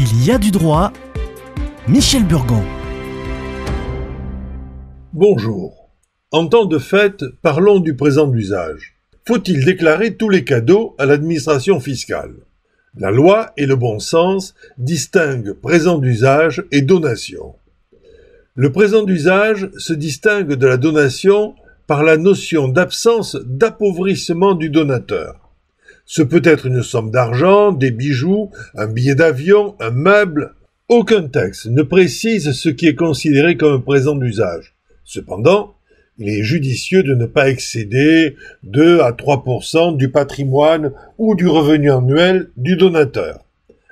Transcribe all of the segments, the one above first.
Il y a du droit. Michel Burgon. Bonjour. En temps de fête, parlons du présent d'usage. Faut-il déclarer tous les cadeaux à l'administration fiscale? La loi et le bon sens distinguent présent d'usage et donation. Le présent d'usage se distingue de la donation par la notion d'absence d'appauvrissement du donateur. Ce peut être une somme d'argent, des bijoux, un billet d'avion, un meuble. Aucun texte ne précise ce qui est considéré comme un présent d'usage. Cependant, il est judicieux de ne pas excéder 2 à 3% du patrimoine ou du revenu annuel du donateur.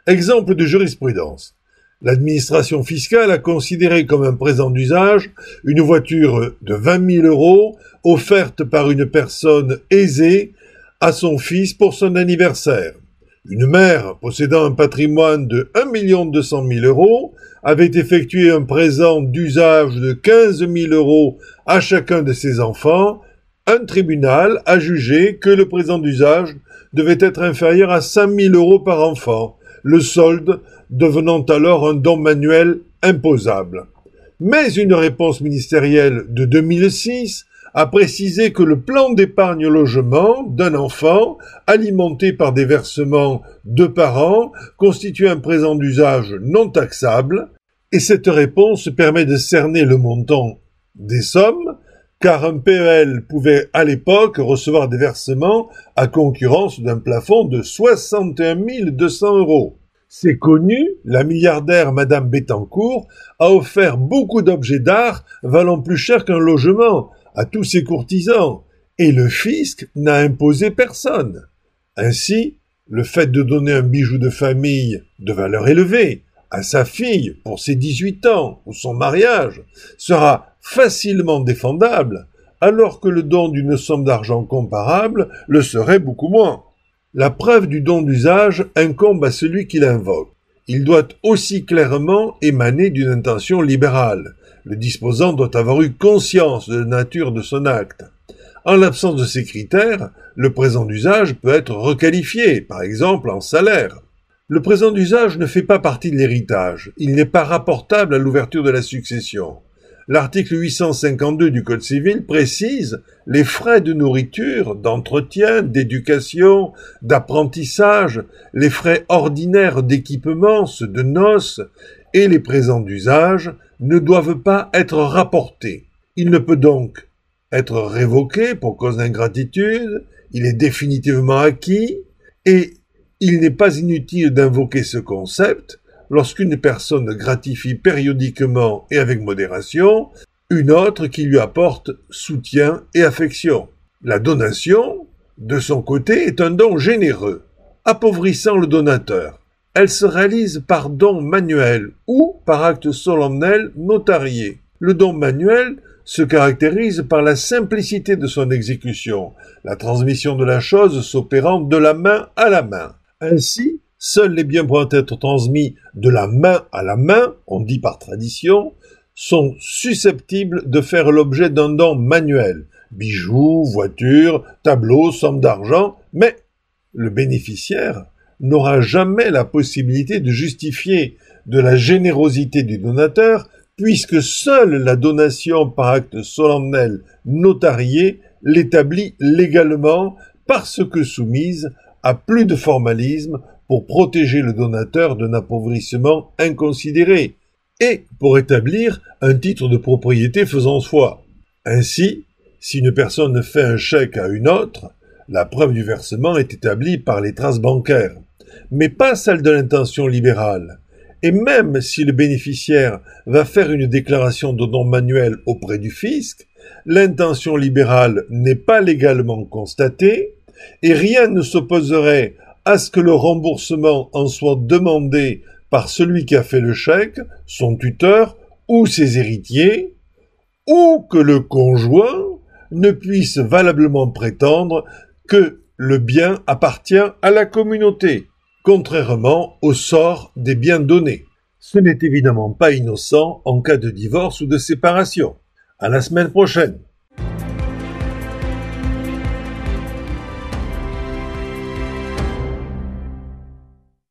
Exemple de jurisprudence. L'administration fiscale a considéré comme un présent d'usage une voiture de 20 000 euros offerte par une personne aisée à son fils pour son anniversaire. Une mère possédant un patrimoine de 1 200 000 euros avait effectué un présent d'usage de 15 000 euros à chacun de ses enfants. Un tribunal a jugé que le présent d'usage devait être inférieur à 5 000 euros par enfant, le solde devenant alors un don manuel imposable. Mais une réponse ministérielle de 2006 a précisé que le plan d'épargne logement d'un enfant, alimenté par des versements de parents, constitue un présent d'usage non taxable, et cette réponse permet de cerner le montant des sommes, car un PEL pouvait à l'époque recevoir des versements à concurrence d'un plafond de 61 200 euros. C'est connu, la milliardaire Madame Bettencourt a offert beaucoup d'objets d'art valant plus cher qu'un logement, à tous ses courtisans, et le fisc n'a imposé personne. Ainsi, le fait de donner un bijou de famille de valeur élevée à sa fille pour ses 18 ans ou son mariage sera facilement défendable, alors que le don d'une somme d'argent comparable le serait beaucoup moins. La preuve du don d'usage incombe à celui qui l'invoque. Il doit aussi clairement émaner d'une intention libérale, le disposant doit avoir eu conscience de la nature de son acte. En l'absence de ces critères, le présent d'usage peut être requalifié, par exemple en salaire. Le présent d'usage ne fait pas partie de l'héritage, il n'est pas rapportable à l'ouverture de la succession. L'article 852 du Code civil précise les frais de nourriture, d'entretien, d'éducation, d'apprentissage, les frais ordinaires d'équipement, ceux de noces, les présents d'usage ne doivent pas être rapportés. Il ne peut donc être révoqué pour cause d'ingratitude, il est définitivement acquis, et il n'est pas inutile d'invoquer ce concept lorsqu'une personne gratifie périodiquement et avec modération une autre qui lui apporte soutien et affection. La donation, de son côté, est un don généreux, appauvrissant le donateur. Elle se réalise par don manuel ou par acte solennel notarié. Le don manuel se caractérise par la simplicité de son exécution, la transmission de la chose s'opérant de la main à la main. Ainsi, seuls les biens pouvant être transmis de la main à la main, on dit par tradition, sont susceptibles de faire l'objet d'un don manuel, bijoux, voitures, tableaux, sommes d'argent, mais le bénéficiaire n'aura jamais la possibilité de justifier de la générosité du donateur, puisque seule la donation par acte solennel notarié l'établit légalement parce que soumise à plus de formalisme pour protéger le donateur d'un appauvrissement inconsidéré et pour établir un titre de propriété faisant foi. Ainsi, si une personne fait un chèque à une autre, la preuve du versement est établie par les traces bancaires mais pas celle de l'intention libérale. Et même si le bénéficiaire va faire une déclaration de don manuel auprès du fisc, l'intention libérale n'est pas légalement constatée et rien ne s'opposerait à ce que le remboursement en soit demandé par celui qui a fait le chèque, son tuteur ou ses héritiers, ou que le conjoint ne puisse valablement prétendre que le bien appartient à la communauté contrairement au sort des biens donnés. Ce n'est évidemment pas innocent en cas de divorce ou de séparation. À la semaine prochaine.